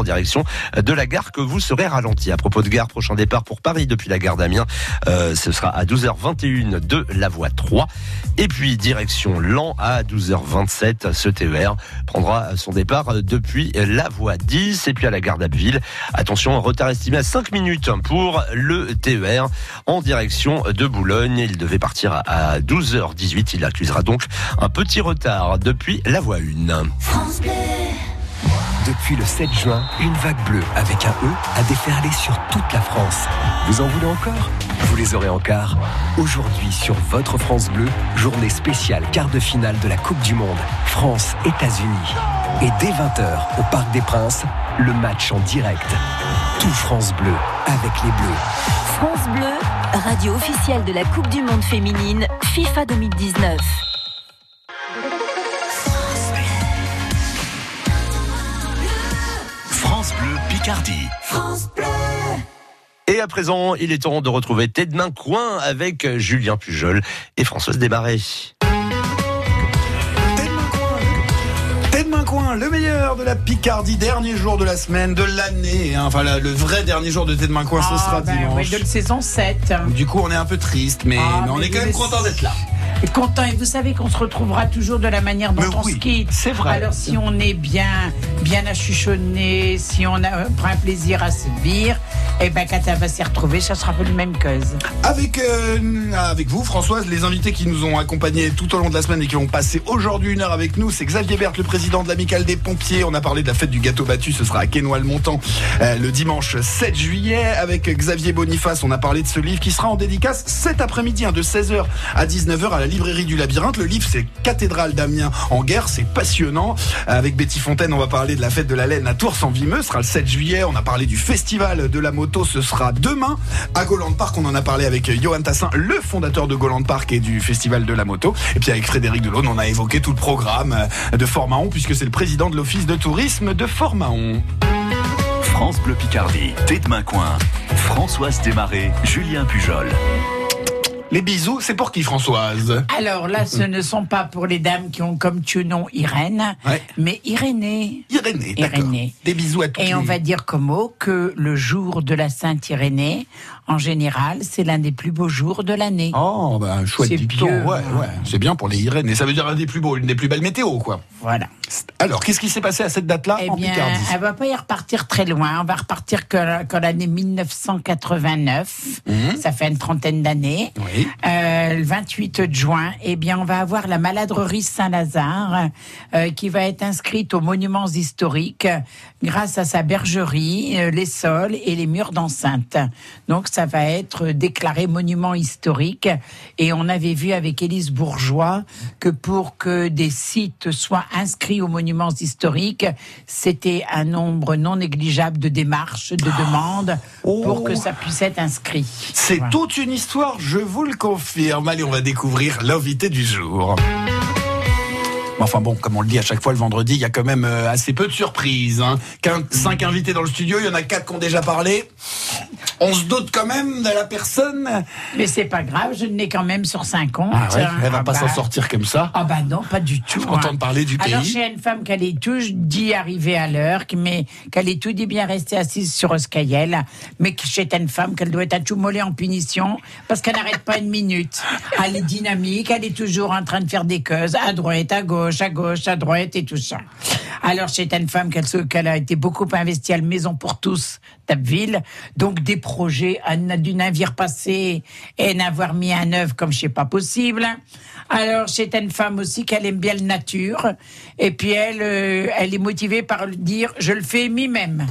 en direction de la gare que vous serez ralenti. À propos de gare, prochain départ pour Paris depuis la gare d'Amiens, euh, ce sera à 12h21 de la voie 3. Et puis direction Lan à 12h27, ce TER prendra son départ depuis la voie 10 et puis à la gare d'Abbeville. Attention, retard estimé à 5 minutes pour le TER en direction de Boulogne. Il devait partir à 12h18. Il accusera donc un petit retard depuis la voie 1. France. Depuis le 7 juin, une vague bleue avec un E a déferlé sur toute la France. Vous en voulez encore? Vous les aurez encore. Aujourd'hui sur votre France Bleu, journée spéciale quart de finale de la Coupe du Monde, France-États-Unis. Et dès 20h, au Parc des Princes, le match en direct. Tout France Bleu avec les Bleus. France Bleu, radio officielle de la Coupe du Monde féminine FIFA 2019. France Bleu Picardie. Et à présent, il est temps de retrouver Main Coin avec Julien Pujol et Françoise Desmarais. Coin, le meilleur de la Picardie, dernier jour de la semaine, de l'année. hein. Enfin, la- le vrai dernier jour de Tête main coin, ce sera ben, dimanche. oui, de la saison 7. Du coup, on est un peu triste, mais, Ah, mais on mais est quand même content d'être là. Content, et vous savez qu'on se retrouvera toujours de la manière dont Mais on oui, se quitte. c'est vrai. Alors si on est bien, bien à chuchonner, si on a, prend un plaisir à se dire, et ben quand elle va s'y retrouver, ça sera pas le même cause. Avec, euh, avec vous, Françoise, les invités qui nous ont accompagnés tout au long de la semaine et qui vont passer aujourd'hui une heure avec nous, c'est Xavier Berthe, le président de l'Amicale des Pompiers. On a parlé de la fête du gâteau battu, ce sera à Quesnoy-le-Montant euh, le dimanche 7 juillet. Avec Xavier Boniface, on a parlé de ce livre qui sera en dédicace cet après-midi, hein, de 16h à 19h à la librairie du Labyrinthe. Le livre, c'est Cathédrale d'Amiens en guerre, c'est passionnant. Avec Betty Fontaine, on va parler de la fête de la laine à Tours en Vimeux, ce sera le 7 juillet. On a parlé du festival de la moto, ce sera demain. À Goland Park, on en a parlé avec Johan Tassin, le fondateur de Goland Park et du festival de la moto. Et puis avec Frédéric Delaune, on a évoqué tout le programme de Fort-Mahon, puisque c'est le président de l'office de tourisme de Fort-Mahon. France Bleu Picardie. Tête Main Coin. Françoise Desmarais, Julien Pujol. Les bisous, c'est pour qui, Françoise? Alors là, ce ne sont pas pour les dames qui ont comme tu nom Irène, Ouais. mais Irénée. Irénée. Irénée. Des bisous à tous. Et on va dire comme mot que le jour de la Sainte Irénée, en général, c'est l'un des plus beaux jours de l'année. Oh, bah, chouette C'est dicton. pieux, Ouais, ouais. C'est bien pour les Irénées. Ça veut dire un des plus beaux, une des plus belles météos, quoi. Voilà. Alors, qu'est-ce qui s'est passé à cette date-là Eh en bien, Picardie elle va pas y repartir très loin. On va repartir que, que l'année 1989. Ça fait une trentaine d'années. Mhm. Oui. Euh, le 28 juin, eh bien, on va avoir la maladrerie Saint-Lazare euh, qui va être inscrite aux monuments historiques grâce à sa bergerie, euh, les sols et les murs d'enceinte. Donc, ça va être déclaré monument historique. Et on avait vu avec Élise Bourgeois que pour que des sites soient inscrits aux monuments historiques, c'était un nombre non négligeable de démarches, de demandes pour que ça puisse être inscrit. C'est Voilà. toute une histoire, je vous le confirme. Allez, on va découvrir l'invité du jour. Enfin bon, comme on le dit à chaque fois le vendredi, il y a quand même euh, assez peu de surprises. Hein. Cinq invités dans le studio, il y en a quatre qui ont déjà parlé. On se doute quand même de la personne. Mais c'est pas grave, je n'ai quand même sur 50. Ah ouais, elle va Ah pas bah- s'en sortir comme ça. Ah bah non, pas du tout. content hein. de parler du Alors pays. j'ai une femme qu'elle est tout dit arriver à l'heure, mais qu'elle est tout dit bien restée assise sur Oscaïel, mais que c'est une femme qu'elle doit être à tout mollet en punition parce qu'elle n'arrête pas une minute. Elle est dynamique, elle est toujours en train de faire des causes à droite, à gauche, à gauche, à droite et tout ça. Alors c'est une femme qu'elle a été beaucoup investie à la Maison pour tous d'Abbeville, donc des n- du navire passé et n'avoir mis un œuvre comme sais pas possible. Alors c'est une femme aussi qu'elle aime bien la nature et puis elle, euh, elle est motivée par dire je le fais moi-même.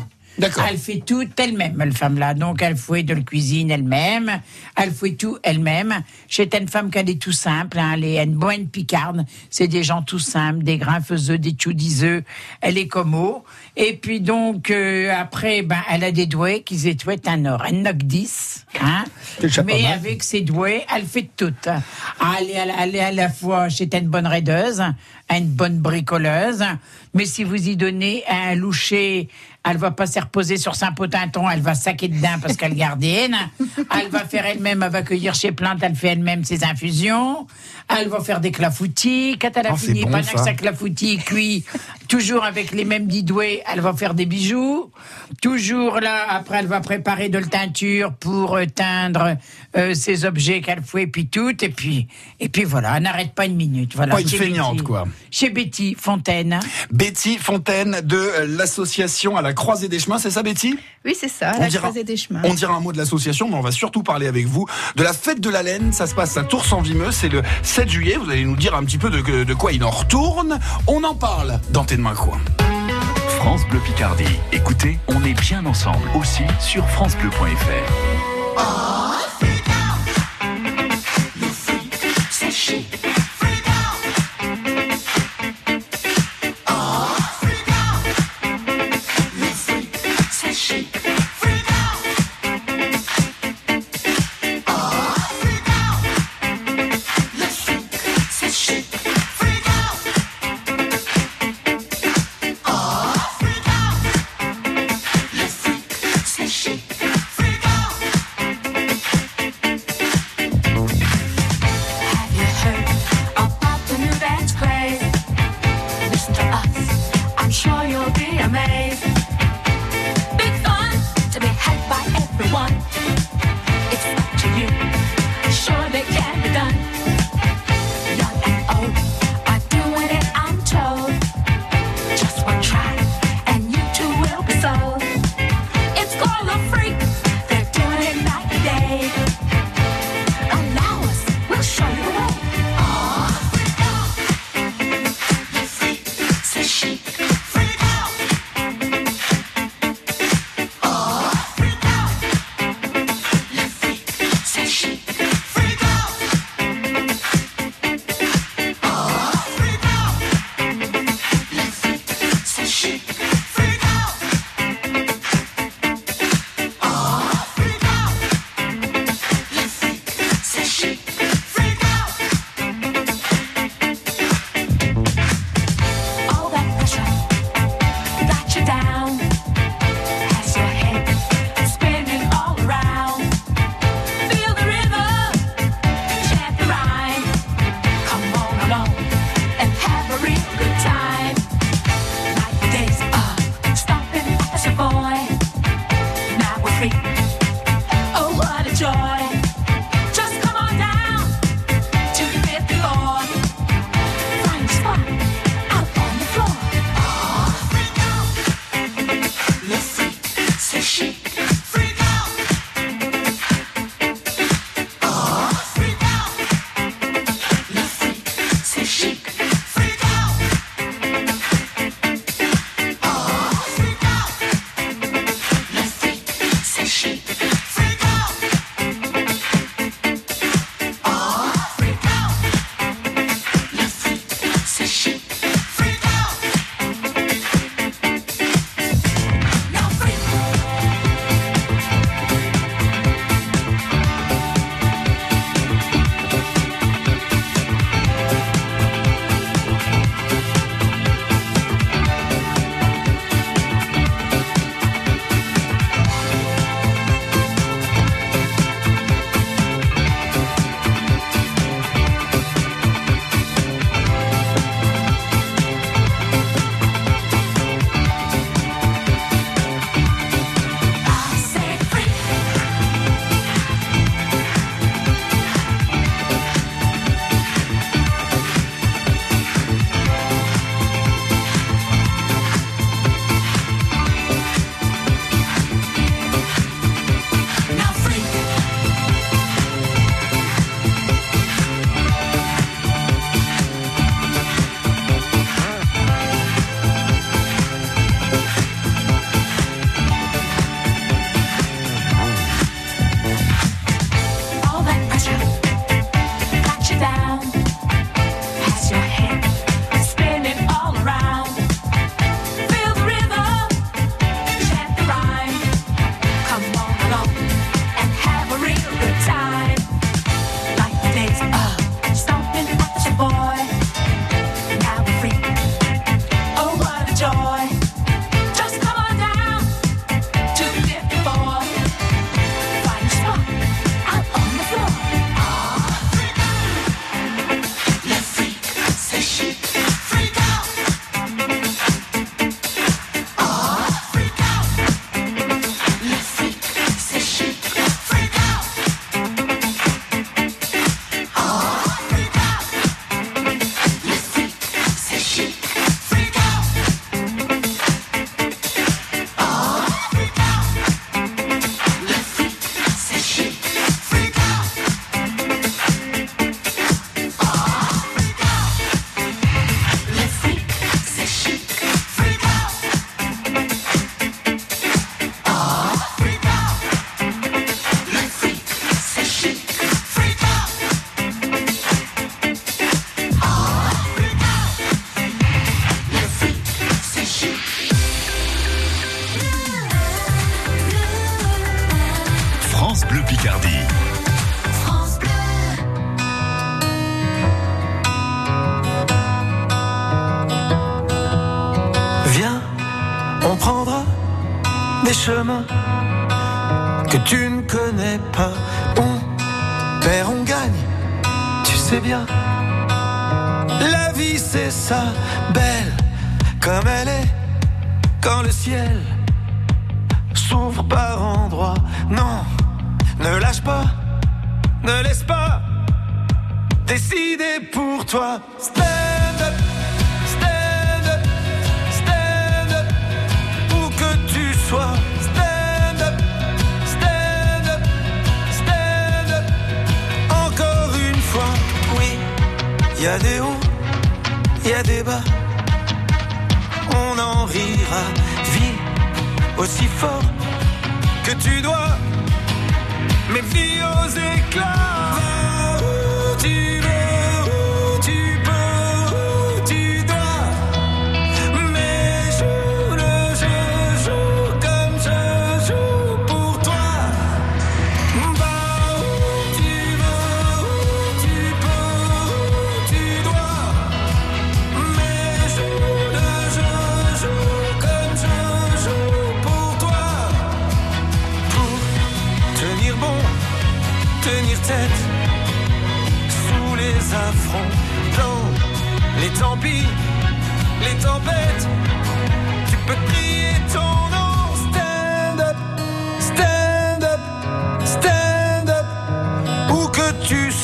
Elle fait tout elle-même, la femme-là. Donc, elle fait de la cuisine elle-même. Elle fait tout elle-même. C'est une femme qui est tout simple. Hein. Elle est une bonne picarde. C'est des gens tout simples, des grimpeseux, des choudiseux. Elle est comme eau. Et puis, donc, euh, après, ben, elle a des doués qui étouettent un or. Elle knock 10. Hein. Mais avec ses doués, elle fait tout. Elle est, à la- elle est à la fois, c'est une bonne raideuse, une bonne bricoleuse. Mais si vous y donnez un loucher, elle va pas se reposer sur Saint-Potenton, elle va saquer dedans parce qu'elle gardienne. Elle va faire elle-même, elle va cueillir chez plantes, elle fait elle-même ses infusions. Elle va faire des clafoutis. Quand elle a Oh, fini, bon, pendant ça. que sa clafoutis cuit, toujours avec les mêmes dix doués, elle va faire des bijoux. Toujours là, après, elle va préparer de la teinture pour euh, teindre euh, ses objets qu'elle fait, puis tout. Et puis, et puis voilà, elle n'arrête pas une minute. Voilà, Pas une feignante, Betty. quoi. Chez Betty Fontaine. Betty Fontaine de euh, l'association à la croisée des chemins, c'est ça Betty? Oui, c'est ça, On la dira- croisée des chemins. On dira un mot de l'association, mais on va surtout parler avec vous de la fête de la laine. Ça se passe à Tours en Vimeux, c'est le 7 juillet. Vous allez nous dire un petit peu de, de quoi il en retourne. On en parle dans Tes de main coin. France Bleu Picardie. Écoutez, on est bien ensemble aussi sur francebleu.fr. Out. Y a des hauts, il y a des bas. On en rira, vis aussi fort que tu dois, mais vis aux éclats.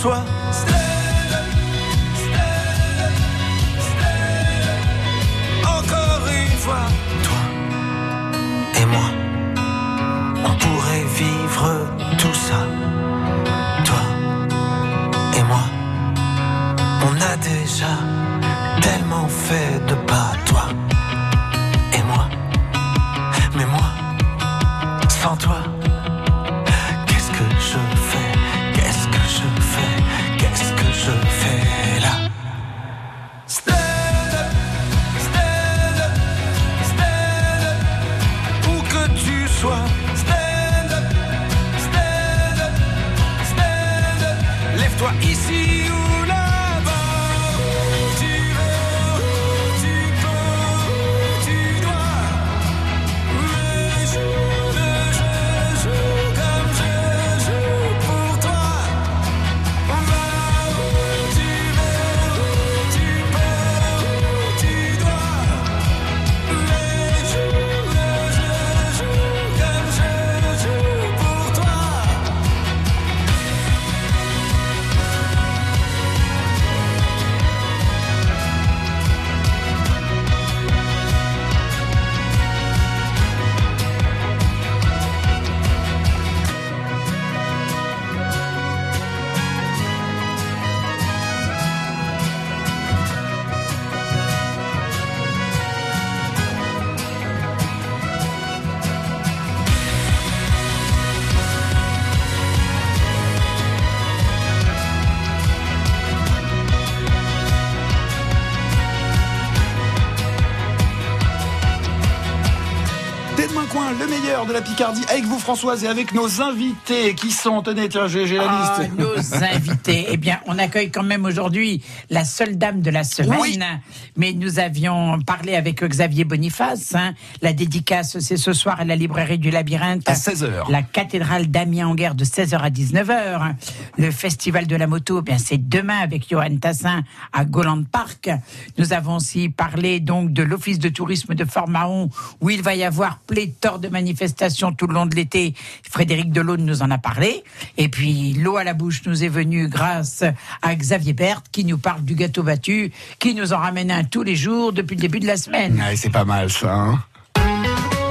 Sois. Encore une fois, toi et moi, on pourrait vivre tout ça. Toi et moi, on a déjà tellement fait de Picardie avec vous Françoise et avec nos invités qui sont, tenez, tiens, j'ai la Ah, liste. nos invités. Eh bien, on accueille quand même aujourd'hui la seule dame de la semaine. Oui. Mais nous avions parlé avec Xavier Boniface. hein. La dédicace, c'est ce soir à la librairie du Labyrinthe. À 16h. La cathédrale d'Amiens en guerre de 16h à 19h. Le festival de la moto, eh bien c'est demain avec Johan Tassin à Goland Park. Nous avons aussi parlé donc de l'office de tourisme de Fort-Mahon où il va y avoir pléthore de manifestations tout le long de l'été. Frédéric Delaune nous en a parlé. Et puis l'eau à la bouche nous est venue grâce à Xavier Berthe qui nous parle du gâteau battu, qui nous en ramène un tous les jours depuis le début de la semaine. Ouais, c'est pas mal ça. hein.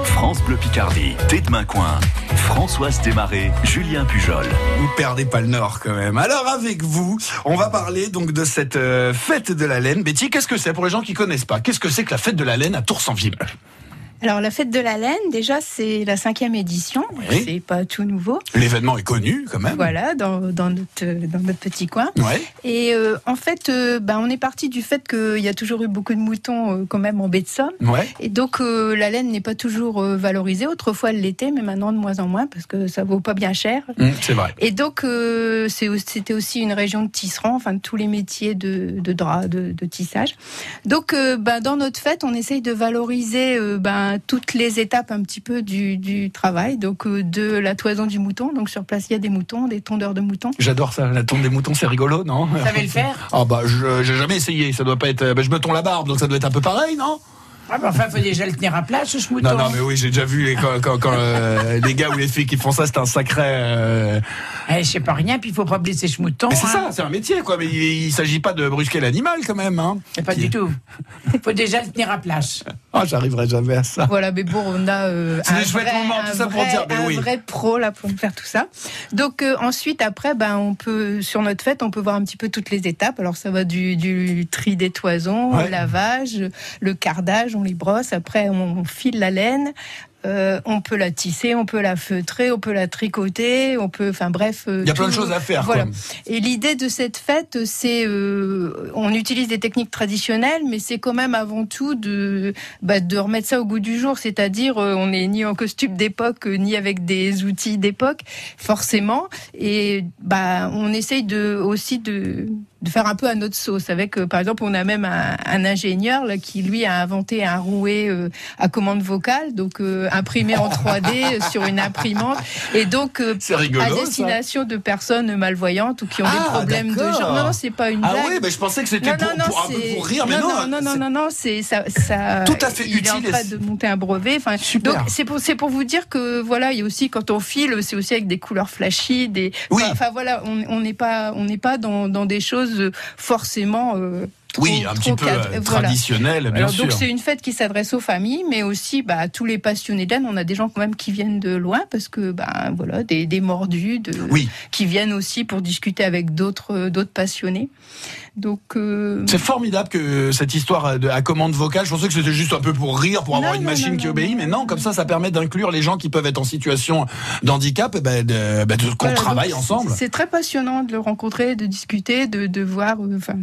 France Bleu Picardie, Tête Main Coin. Françoise Desmarais, Julien Pujol. Vous perdez pas le nord quand même. Alors avec vous, on va parler donc de cette euh, fête de la laine. Betty, qu'est-ce que c'est? Pour les gens qui connaissent pas Qu'est-ce que c'est que la fête de la laine à Tours-en-Ville Alors la fête de la laine, déjà c'est la cinquième édition, Oui. c'est pas tout nouveau. L'événement est connu quand même. Voilà, dans, dans, notre, dans notre petit coin. Ouais. Et euh, en fait, euh, ben, on est parti du fait qu'il y a toujours eu beaucoup de moutons euh, quand même en baie de Somme. Ouais. Et donc euh, la laine n'est pas toujours valorisée. Autrefois elle l'était, mais maintenant de moins en moins parce que ça vaut pas bien cher. Hum, c'est vrai. Et donc c'était aussi une région de tisserand, enfin de tous les métiers de, de drap, de, de tissage. Donc ben, dans notre fête, on essaye de valoriser euh, ben, toutes les étapes un petit peu du, du travail. Donc euh, de la toison du mouton. Donc sur place il y a des moutons, des tondeurs de moutons. J'adore ça. La tombe des moutons, c'est rigolo, non? Vous savez le faire? Ah bah je j'ai jamais essayé. Ça doit pas être. bah, je me tonds la barbe, donc ça doit être un peu pareil, non? Ah, ben enfin, faut déjà le tenir à plat, ce schmouton. Non, non, mais oui, j'ai déjà vu les, quand, quand, quand, euh, les gars ou les filles qui font ça, c'est un sacré. euh, Eh, je sais pas rien, puis il faut pas blesser ce mouton. Mais c'est hein. ça, c'est un métier, quoi. Mais il, il s'agit pas de brusquer l'animal, quand même. Hein. Pas du tout. Il faut déjà le tenir à plat. Ah, j'arriverai jamais à ça. Voilà, mais bon, on a euh, C'est un, des chouettes vrai, moments, un tout ça pour vrai- dire, mais un oui. vrai pro là pour faire tout ça. Donc euh, ensuite, après, ben on peut sur notre fête, on peut voir un petit peu toutes les étapes. Alors ça va du, du tri des toisons, Ouais. au lavage, le cardage, on les brosse. Après, on file la laine. Euh, on peut la tisser, on peut la feutrer, on peut la tricoter, on peut, enfin bref. euh, Il y a plein de choses à faire. Voilà. quoi. Et l'idée de cette fête, c'est, euh, on utilise des techniques traditionnelles, mais c'est quand même avant tout de, bah, de remettre ça au goût du jour. C'est-à-dire, euh, on n'est ni en costume d'époque, ni avec des outils d'époque, forcément. Et bah, on essaye de aussi de de faire un peu à notre sauce. Avec, euh, par exemple, on a même un, un ingénieur là, qui lui a inventé un rouet euh, à commande vocale, donc euh, imprimé en 3D sur une imprimante, et donc euh, rigolo. à ça. destination de personnes malvoyantes ou qui ont Ah, des problèmes de genre. Non, non, c'est pas une Ah blague. oui, mais je pensais que c'était pour, non, pour un peu c'est- pour rire, mais non, non. non, non, non, c'est- non, non, c'est ça, ça. Tout à fait il est en utile train c'est- de monter un brevet. Enfin, Super. donc c'est pour, c'est pour vous dire que voilà, il y a aussi quand on file, c'est aussi avec des couleurs flashy, des. Oui. Enfin, voilà, on on n'est pas, on n'est pas dans, dans des choses forcément. Oui, un petit peu euh, Voilà. traditionnel, bien Alors, sûr. donc c'est une fête qui s'adresse aux familles, mais aussi bah, à tous les passionnés laine. On a des gens quand même qui viennent de loin parce que bah, voilà, des, des mordus, de, Oui. qui viennent aussi pour discuter avec d'autres euh, d'autres passionnés. Donc euh, C'est formidable que cette histoire de, à commande vocale, je pensais que c'était juste un peu pour rire, pour avoir une non, machine non, qui obéit, mais non, comme ça, ça permet d'inclure les gens qui peuvent être en situation d'handicap, ben, de, de- qu'on Voilà, travaille ensemble. C'est très passionnant de le rencontrer, de discuter, de, de voir enfin,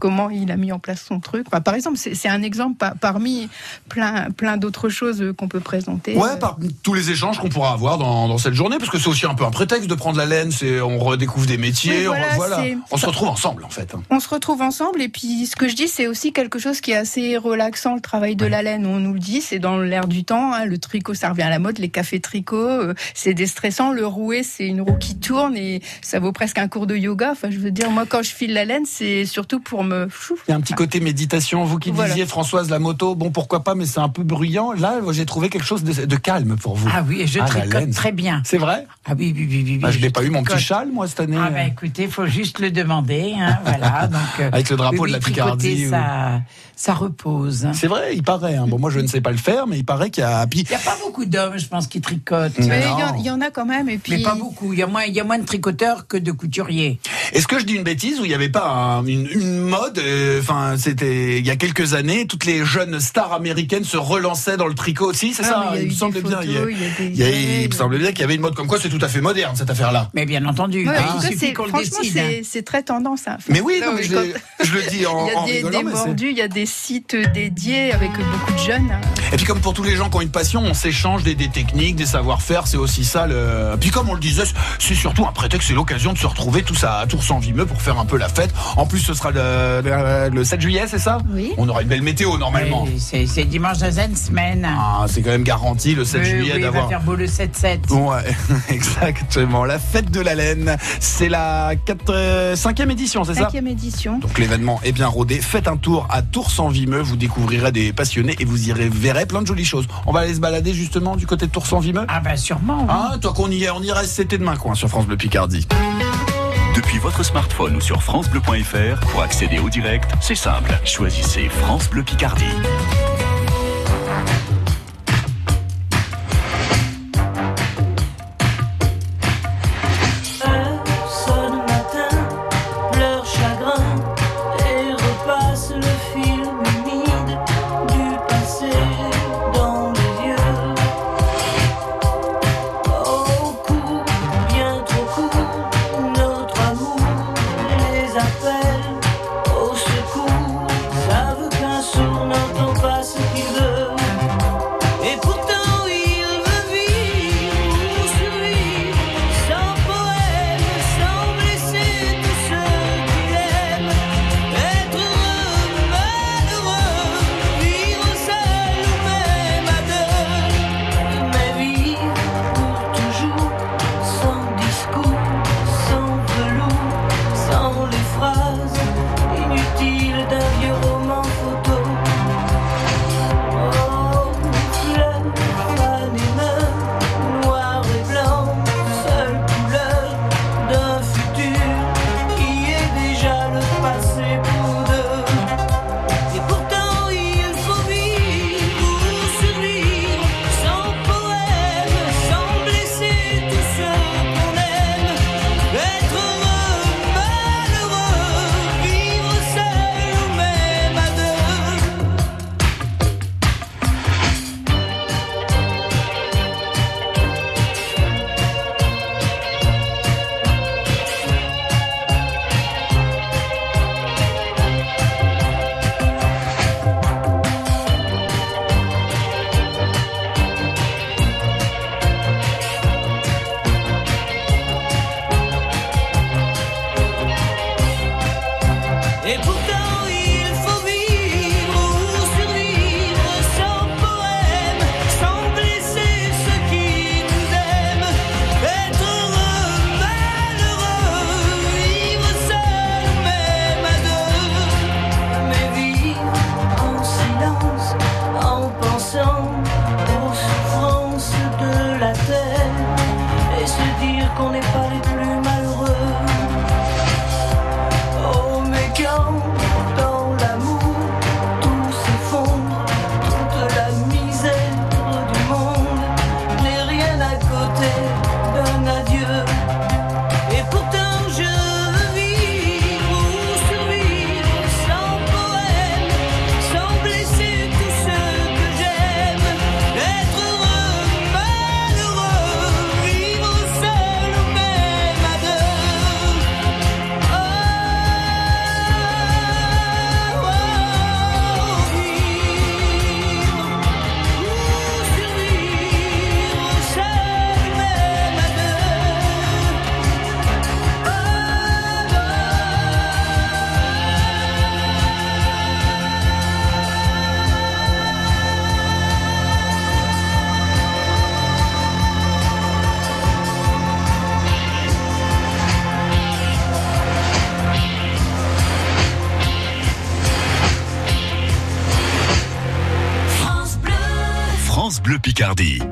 comment il a mis en place son truc. Par exemple, c'est un exemple par- parmi plein, plein d'autres choses qu'on peut présenter. Ouais, par tous les échanges qu'on pourra avoir dans, dans cette journée, parce que c'est aussi un peu un prétexte de prendre la laine, c'est on redécouvre des métiers, on, voilà, se retrouve ensemble en fait. On se retrouve ensemble et puis ce que je dis, c'est aussi quelque chose qui est assez relaxant, le travail de la laine. On nous le dit, c'est dans l'air du temps. hein, le tricot, ça revient à la mode. Les cafés tricot, euh, c'est déstressant. Le rouet, c'est une roue qui tourne et ça vaut presque un cours de yoga. Enfin, je veux dire, moi, quand je file la laine, c'est surtout pour me... Fou. Il y a un petit côté méditation, vous qui Voilà. disiez Françoise la moto, bon pourquoi pas, mais c'est un peu bruyant. Là, j'ai trouvé quelque chose de, de calme pour vous. Ah oui, et je Ah, tricote très bien. C'est vrai Ah oui, oui, oui, oui. Bah, Je n'ai pas eu mon petit châle moi cette année. Ah ben écoutez, faut juste le demander, hein, voilà. Donc euh, Avec le drapeau oui, de la Picardie, ou- Ça, ça repose. C'est vrai, il paraît. hein. Bon, moi, je ne sais pas le faire, mais il paraît qu'il y a. Puis, Il n'y a pas beaucoup d'hommes, je pense, qui tricotent. Il y, en- il y en a quand même. Et puis, Mais pas beaucoup. Il y a moins, il y a moins de tricoteurs que de couturiers. est-ce que je dis une bêtise ou il n'y avait pas un- une, une mode euh, Enfin, c'était il y a quelques années, toutes les jeunes stars américaines se relançaient dans le tricot aussi, c'est Ah, ça il me semblait bien. Il, y a- photos, il y a des- il y a- ouais, il me semblait bien qu'il y avait une mode comme quoi c'est tout à fait moderne cette affaire-là. Mais bien entendu, Ouais, cas, le franchement, c'est très tendance. hein. Mais oui, Non, non, mais mais je, quand- l'ai- je le dis en, Il y a des, rigolant, des il y a des sites dédiés avec beaucoup de jeunes. hein. Et puis comme pour tous les gens qui ont une passion, on s'échange des, des techniques, des savoir-faire, c'est aussi ça. Le... Puis comme on le disait, c'est surtout un prétexte, c'est l'occasion de se retrouver tous à Tours en Vimeux pour faire un peu la fête. En plus, ce sera le, le- le 7 juillet, c'est ça Oui. On aura une belle météo normalement. C'est c'est dimanche dans une semaine. Ah, c'est quand même garanti le 7 Oui, juillet oui, il va d'avoir. faire beau le 7-7. Ouais, exactement. La fête de la laine, c'est la 4, 5e édition, c'est ça Cinquième édition. donc l'événement est bien rodé. Faites un tour à Tours-en-Vimeux, vous découvrirez des passionnés et vous irez verrez plein de jolies choses. On va aller se balader justement du côté de Tours-en-Vimeux. Ah ben sûrement. oui. Ah, toi qu'on y est, on y reste, c'était demain coin sur France Bleu Picardie. Depuis votre smartphone ou sur francebleu.fr, pour accéder au direct, c'est simple. Choisissez France Bleu Picardie. Picardie.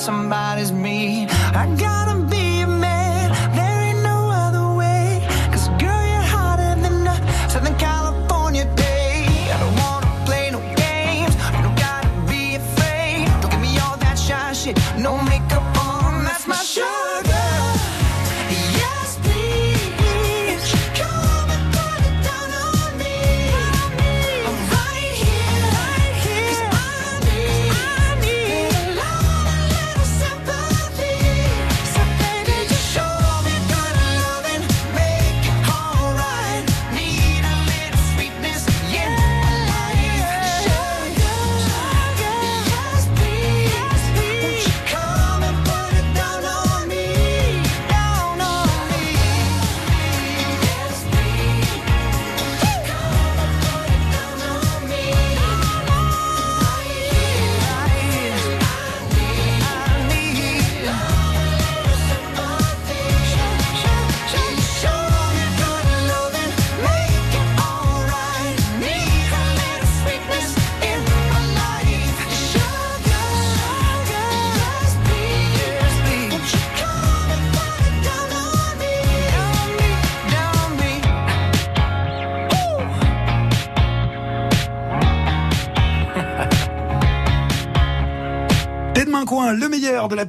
somebody's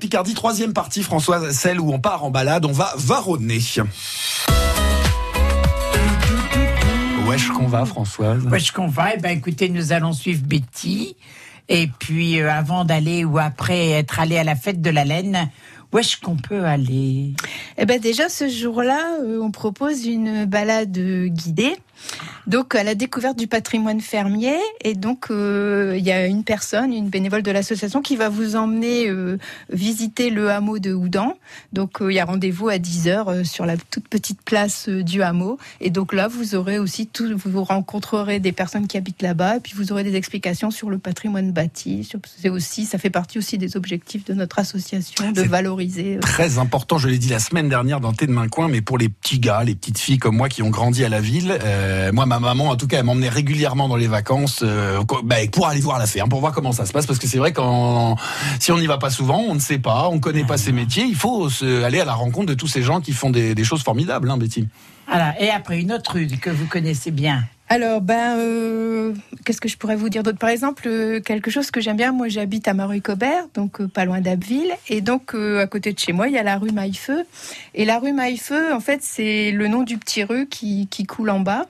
Picardie, troisième partie, Françoise, celle où on part en balade, on va varonner. Où est-ce qu'on va, Françoise? Où est-ce qu'on va? Eh bien, écoutez, nous allons suivre Betty. Et puis, euh, avant d'aller ou après être allé à la fête de la laine, où est-ce qu'on peut aller? Eh bien, déjà, ce jour-là, euh, on propose une balade guidée donc à la découverte du patrimoine fermier, et donc euh, il y a une personne, une bénévole de l'association qui va vous emmener euh, visiter le hameau de Houdan. Donc euh, il y a rendez-vous à 10h sur la toute petite place du hameau. Et donc là, vous aurez aussi tout, vous rencontrerez des personnes qui habitent là-bas, et puis vous aurez des explications sur le patrimoine bâti. C'est aussi, ça fait partie aussi des objectifs de notre association de valoriser. Très important, je l'ai dit la semaine dernière dans Thé de Main mais pour les petits gars, les petites filles comme moi qui ont grandi à la ville. Euh, moi, ma maman, en tout cas, elle m'emmenait régulièrement dans les vacances euh, bah, pour aller voir la ferme, pour voir comment ça se passe. Parce que c'est vrai quand si on n'y va pas souvent, on ne sait pas, on ne connaît pas ces métiers. Il faut aller à la rencontre de tous ces gens qui font des, des choses formidables, hein, Betty. Voilà. Et après, une autre rue que vous connaissez bien. Alors, ben, euh, qu'est-ce que je pourrais vous dire d'autre? Par exemple, euh, quelque chose que j'aime bien, moi j'habite à Mareuil-Cobert, donc euh, pas loin d'Abbeville, et donc à côté de chez moi, il y a la rue Maillefeu. Et la rue Maillefeu, en fait, c'est le nom du petit rue qui, qui coule en bas,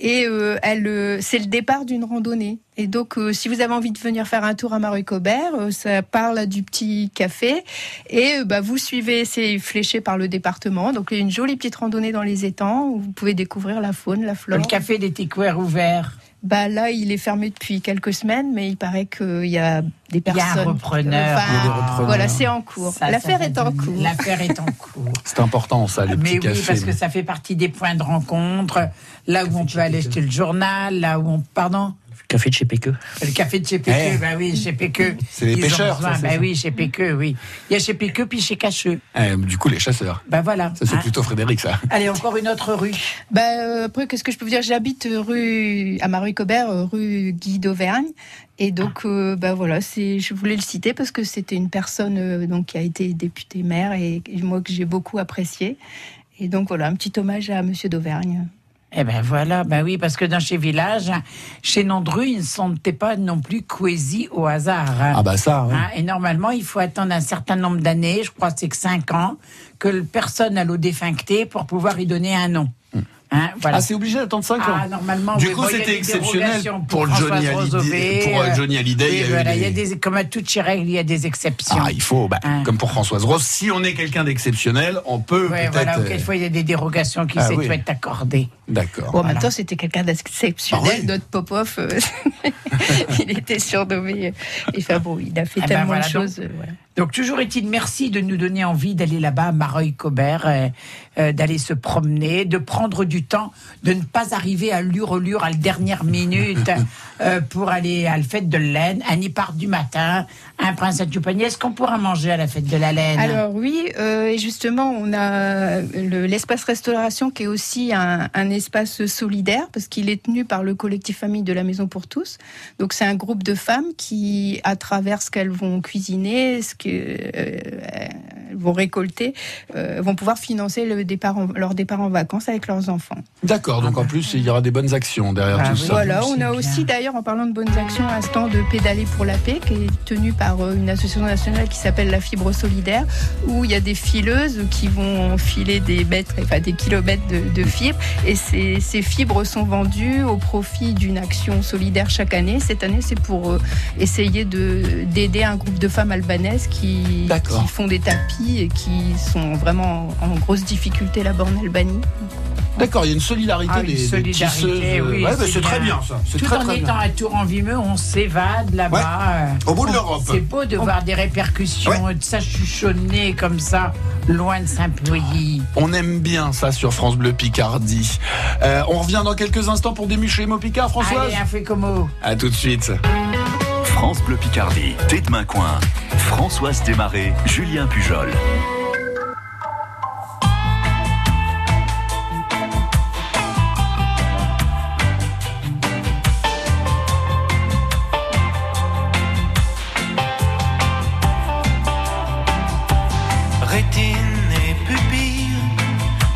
et elle, c'est le départ d'une randonnée. Et donc, si vous avez envie de venir faire un tour à Mareuil-Cobert, euh, ça part là du petit café, et bah, vous suivez, c'est fléché par le département, donc il y a une jolie petite randonnée dans les étangs où vous pouvez découvrir la faune, la flore. Le café des Técouères ouvert. Bah là, il est fermé depuis quelques semaines, mais il paraît qu'il y a des Il y personnes. a un repreneur. Enfin, Il y a des repreneurs. Voilà, c'est en cours. L'affaire est en cours. L'affaire est en cours. C'est important, ça, les Mais petits oui, cafés. parce que ça fait partie des points de rencontre, là où on peut aller acheter le journal, là où on... Pardon? Café de chez Péqueux. Le café de chez PQ, Eh. bah oui, chez PQ. C'est les pêcheurs, ça, ça. oui, chez PQ, oui. Il y a chez PQ puis chez Cacheux. Eh, du coup, les chasseurs. Bah voilà. Ça, c'est hein. plutôt Frédéric, ça. Allez, encore une autre rue. Euh, après, qu'est-ce que je peux vous dire? J'habite euh, rue à Marie-Cobert, euh, rue Guy d'Auvergne. Et donc, euh, bah voilà, c'est, je voulais le citer parce que c'était une personne euh, donc qui a été députée maire et, et moi que j'ai beaucoup apprécié. Et donc voilà, un petit hommage à Monsieur d'Auvergne. Eh ben voilà, ben oui, parce que dans chez Village, chez Nondru, ils ne sont pas non plus coésis au hasard. Ah bah ça, ouais. Hein, et normalement, il faut attendre un certain nombre d'années, je crois que c'est que 5 ans, que personne a l'eau défuncté pour pouvoir y donner un nom. Hein, voilà. Ah, c'est obligé d'attendre 5 ans Ah, normalement, Du oui, coup, bon, c'était exceptionnel pour Johnny Hallyday- pour, euh, euh, Johnny Hallyday, oui, il y a eu des- il y a des, comme à toutes règles, il y a des exceptions. Ah, il faut, bah, Hein. comme pour Françoise Rose, si on est quelqu'un d'exceptionnel, on peut Ouais, peut-être. voilà, euh, quelquefois, il y a des dérogations qui Ah, oui. être accordées. D'accord. Bon, en même Voilà. temps, c'était quelqu'un d'exceptionnel. Ah oui. Notre Popov, euh, il était surnommé. Enfin bon, il a fait ben tellement voilà, de donc- choses. euh, voilà. Donc toujours est-il merci de nous donner envie d'aller là-bas à Mareuil-Cobert, euh, euh, d'aller se promener, de prendre du temps, de ne pas arriver à l'ure-lure à la dernière minute euh, pour aller à la fête de laine, un Nipart du matin, un prince à Tupanier. Est-ce qu'on pourra manger à la fête de la laine? Alors oui, euh, et justement, on a le- l'espace restauration qui est aussi un, un espace solidaire parce qu'il est tenu par le collectif famille de la Maison pour tous. Donc c'est un groupe de femmes qui, à travers ce qu'elles vont cuisiner, ce que euh, vont récolter, euh, vont pouvoir financer le départ en- leur départ en vacances avec leurs enfants. D'accord, donc en plus, il y aura des bonnes actions derrière Ah tout oui. ça. Voilà, on a bien. aussi d'ailleurs, en parlant de bonnes actions, un stand de pédaler pour la paix qui est tenu par euh, une association nationale qui s'appelle la Fibre Solidaire, où il y a des fileuses qui vont filer des mètres, enfin des kilomètres de, de fibres, et ces, ces fibres sont vendues au profit d'une action solidaire chaque année. Cette année, c'est pour euh, essayer de d'aider un groupe de femmes albanaises qui, font des tapis et qui sont vraiment en grosse difficulté là-bas en Albanie. D'accord, il y a une solidarité Ah, une des, des solidarité, tisseuses. oui, Ouais, bah, c'est très bien. ça. Tout très en très étant bien. à Tour en Vimeux, on s'évade là-bas. euh, Au bout de l'Europe. C'est beau de voir des répercussions, de ça chuchonner comme ça, loin de Saint-Pouilly. On aime bien ça sur France Bleu Picardie. Euh, on revient dans quelques instants pour démucher les mots Picard, Françoise Allez, un fait comme À tout de suite. France Bleu Picardie, Tête de Main Coin, Françoise Desmarais, Julien Pujol.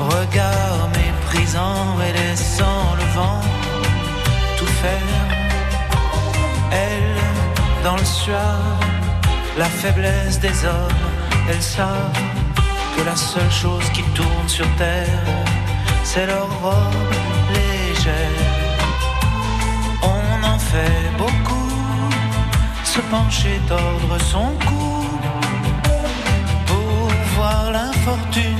Regard méprisant et laissant le vent tout faire. Elles, dans le soir, la faiblesse des hommes, elles savent que la seule chose qui tourne sur terre, c'est leur robe légère. On en fait beaucoup, se pencher, tordre son cou pour voir l'infortune,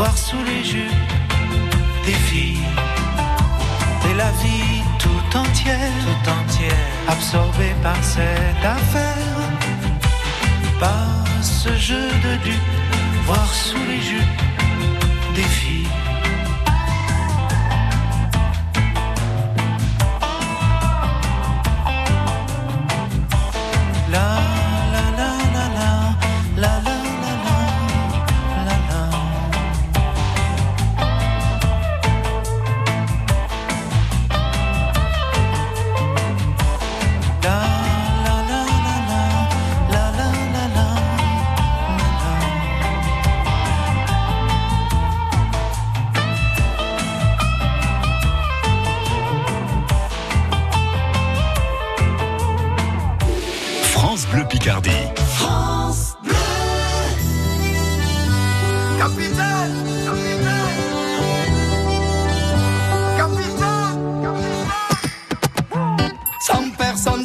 voir sous les jupes des filles. Et la vie tout entière, tout entière, absorbée par cette affaire, par ce jeu de dupes, voir sous les jupes des filles.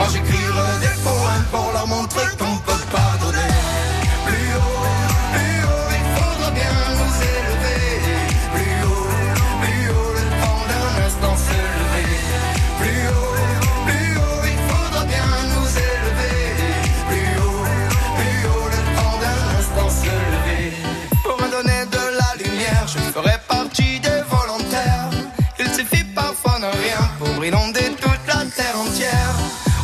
Moi j'écrirai des poèmes pour leur montrer qu'on peut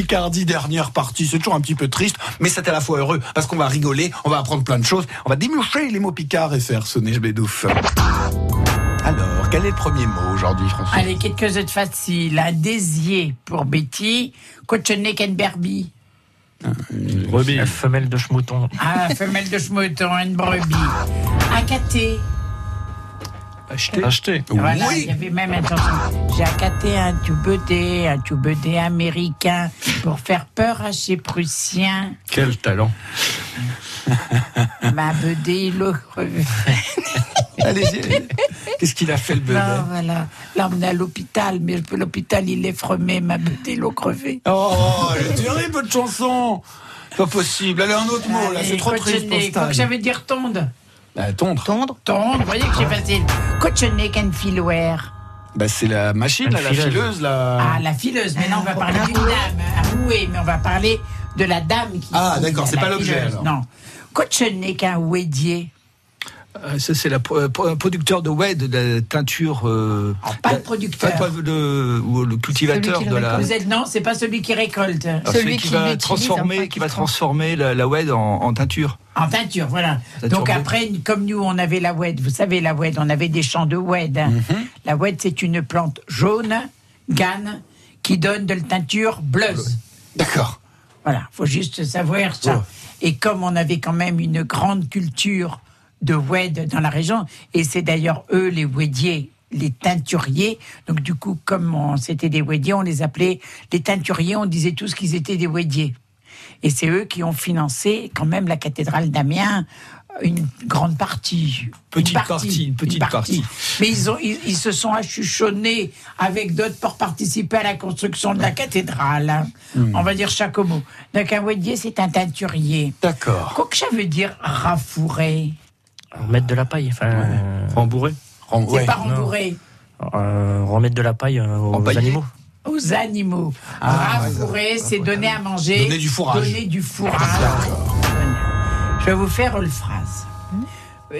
Picardie, dernière partie. C'est toujours un petit peu triste, mais c'est à la fois heureux parce qu'on va rigoler, on va apprendre plein de choses, on va démurcher les mots picards et faire sonner Jbedouf. Alors, quel est le premier mot aujourd'hui, François? Allez, quelque chose de facile. Un désier pour Betty, cochonnet and Barbie. Brebis. La femelle de schmouton. Ah, femelle de schmouton, une brebis. Accaté. Acheter. Acheter. Voilà, il y avait même. J'ai accaté un tubedé, un tubedé américain pour faire peur à ces Prussiens. Quel talent. Ma bedé, le crevé. Allez-y. Qu'est-ce qu'il a fait le bebé Non, voilà. L'emmener à l'hôpital, mais l'hôpital, il est fremé, ma bedé, l'eau crevée. Oh, elle est terrible, votre chanson Pas possible. Allez, un autre mot, là, c'est trop triste pour Quoi que Stan. ça veut dire tonde Bah, tondre. Tondre Tondre, vous voyez que c'est facile. Cochonnet and filouère. Bah, c'est la machine, là, la fileuse, là. Ah, la fileuse. Maintenant, on va parler d'une dame. Ah, oui, mais on va parler de la dame qui. Ah, d'accord, c'est la pas l'objet. Non. Cochonnet qu'un ouédier. Euh, ça, c'est le producteur de wed, de la teinture. euh, pas la- le producteur. pas- pas le, ou le cultivateur de la. Vous êtes non, c'est pas celui qui récolte. Alors, celui qui, va transformer, qui va transformer la, la wed en, en teinture. En teinture, voilà. Teinture Donc bleue. après, comme nous, on avait la oued, vous savez, la oued, on avait des champs de oued. hein. Mhm. La oued, c'est une plante jaune, gane, qui donne de la teinture bleuse. D'accord. Voilà, faut juste savoir ça. Et comme on avait quand même une grande culture de oued dans la région, et c'est d'ailleurs eux les ouediers, les teinturiers. Donc du coup, comme c'était des ouediers, on les appelait les teinturiers. On disait tous qu'ils étaient des ouediers. Et c'est eux qui ont financé quand même la cathédrale d'Amiens une grande partie. Petite partie, une petite partie. Mais ils, ont, ils, ils se sont achuchonnés avec d'autres pour participer à la construction de la cathédrale. hein. Hmm. On va dire chaque mot. Donc un ouedier, c'est un teinturier. D'accord. Quoi que ça veut dire rafouré? Remettre de la paille. Enfin, euh, rembourrer. C'est pas rembourré. Euh, remettre de la paille euh, aux Empailler. animaux. Aux animaux. Ah, c'est donner à manger. Donner du fourrage. Donner du fourrage. Je vais vous faire une phrase.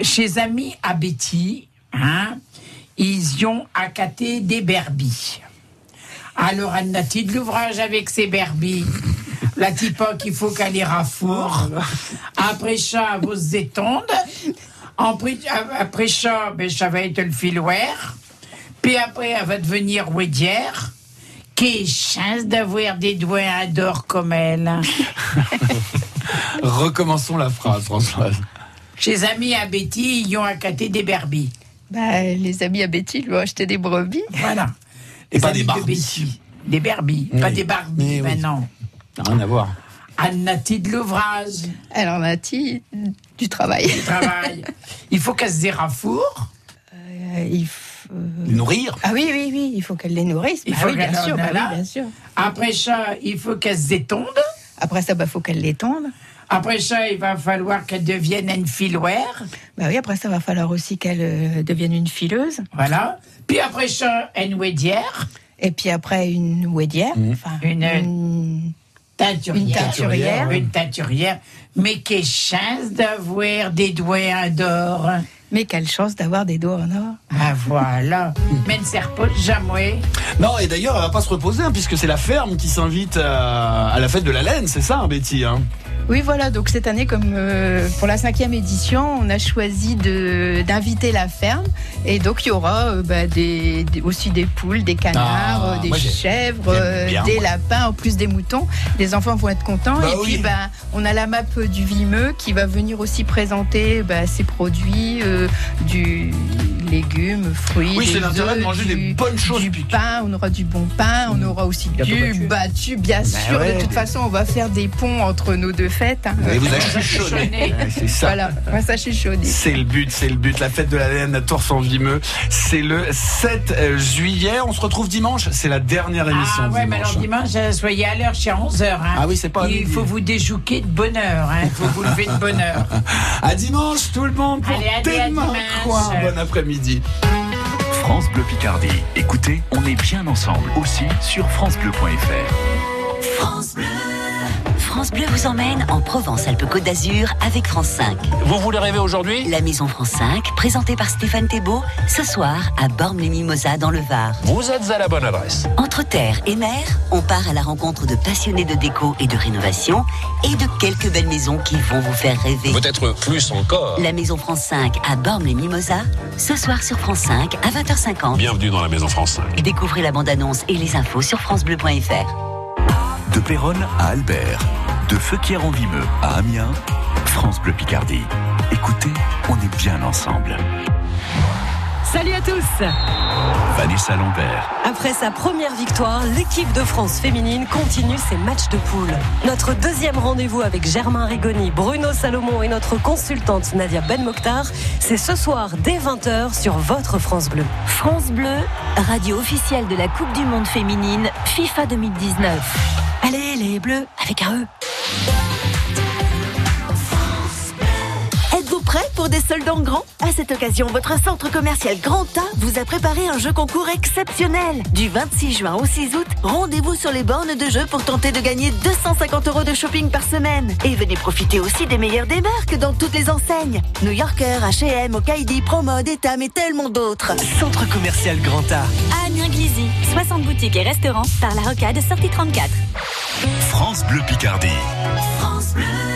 Chez Amis à Betty, hein, ils y ont accaté des berbies. Alors, Anna-t-il de l'ouvrage avec ses berbies? La type qu'il faut qu'elle les rafourre. Après ça, vous étendent. Après, après ça, ben, ça va être le filoir. Puis après, elle va devenir ouédière. Quelle chance d'avoir des doigts d'or comme elle. Recommençons la phrase, Françoise. Chez Amis à Betty, ils ont accaté des berbies. Bah, les amis à Betty lui ont acheté des brebis. Voilà. Et pas des de Barbies. Betty. Des berbies, Oui. pas des Barbies oui. maintenant. Rien à voir. Anne-Nati de l'ouvrage, Alors, Nati, du travail. du travail. Il faut qu'elle se dérafoure. Euh, il faut- Les nourrir Ah oui, oui, oui, il faut qu'elle les nourrisse. Il Bah faut oui, bien sûr, bah oui, bien sûr. Après ça, il faut qu'elle se détonde. Après ça, bah, faut qu'elle les tende. Après ça, il va falloir qu'elle devienne une filoire. Bah oui, après ça, va falloir aussi qu'elle euh, devienne une fileuse. Voilà. Puis après ça, une ouédière. Et puis après, une ouédière. Enfin, Une- une- Teinturière. Une teinturière. Une teinturière. Mais quelle chance d'avoir des doigts d'or. Mais quelle chance d'avoir des doigts en or. Ah voilà. Mais ne sert pas jamais. Non, et d'ailleurs, elle va pas se reposer, hein, puisque c'est la ferme qui s'invite à, à la fête de la laine, c'est ça, hein, Betty hein Oui, voilà. Donc cette année, comme euh, pour la cinquième édition, on a choisi d'inviter la ferme, et donc il y aura euh, bah, des, des- aussi des poules, des canards, Ah, euh, des chèvres, bien, des lapins, en plus des moutons. Les enfants vont être contents. Bah et oui. puis, bah, on a la map du Vimeux qui va venir aussi présenter ses produits, du légumes, fruits. Oui, c'est l'intérêt de manger du- des bonnes choses. du pain, on aura du bon pain, on aura aussi du battu. battu, bien sûr. ouais, de toute façon, on va faire des ponts entre nos deux fêtes. hein. Et vous avez. Ouais, C'est ça. Voilà, moi ça chuchote. C'est le but, c'est le but. La fête de la laine à Tours en Vimeux, c'est le 7 euh, juillet. On se retrouve dimanche. C'est la dernière émission Ah ouais, mais dimanche. alors dimanche, euh, soyez à l'heure, c'est à 11h. Ah oui, c'est pas à Il faut vous déjouquer de bonne heure. hein. Il faut vous lever de bonne heure. À dimanche, tout le monde, pour Allez, allez, à coin. Bon après-midi. France Bleu Picardie. Écoutez, on est bien ensemble aussi sur francebleu.fr. France Bleu. France Bleu vous emmène en Provence-Alpes-Côte d'Azur avec France 5. Vous voulez rêver aujourd'hui? La Maison France 5, présentée par Stéphane Thébault, ce soir à Bormes-les-Mimosas dans le Var. Vous êtes à la bonne adresse. Entre terre et mer, on part à la rencontre de passionnés de déco et de rénovation et de quelques belles maisons qui vont vous faire rêver. Peut-être plus encore. La Maison France 5 à Bormes-les-Mimosas, ce soir sur France 5 à 20h50. Bienvenue dans la Maison France 5. Découvrez la bande-annonce et les infos sur francebleu.fr. De Péronne à Albert, de Feuquières-en-Vimeux à Amiens, France Bleu Picardie. Écoutez, on est bien ensemble. Salut à tous Vanessa Lambert, Après sa première victoire, l'équipe de France féminine continue ses matchs de poule. Notre deuxième rendez-vous avec Germain Rigoni, Bruno Salomon et notre consultante Nadia Ben Mokhtar, c'est ce soir dès 20h sur votre France Bleu. France Bleu, radio officielle de la Coupe du Monde féminine FIFA 2019. Allez les Bleus, avec un E. pour des soldes en grand À cette occasion, votre centre commercial Grand A vous a préparé un jeu concours exceptionnel. Du 26 juin au 6 août, rendez-vous sur les bornes de jeu pour tenter de gagner 250 euros de shopping par semaine. Et venez profiter aussi des meilleurs des marques dans toutes les enseignes. New Yorker, H&M, Okaidi, Promode, Etam et tellement d'autres. Centre commercial Grand A. Amiens Glizy, 60 boutiques et restaurants par la rocade sortie 34. France Bleu Picardie. France Bleu.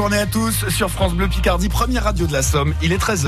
journée à tous sur France Bleu Picardie, première radio de la Somme. Il est 13h.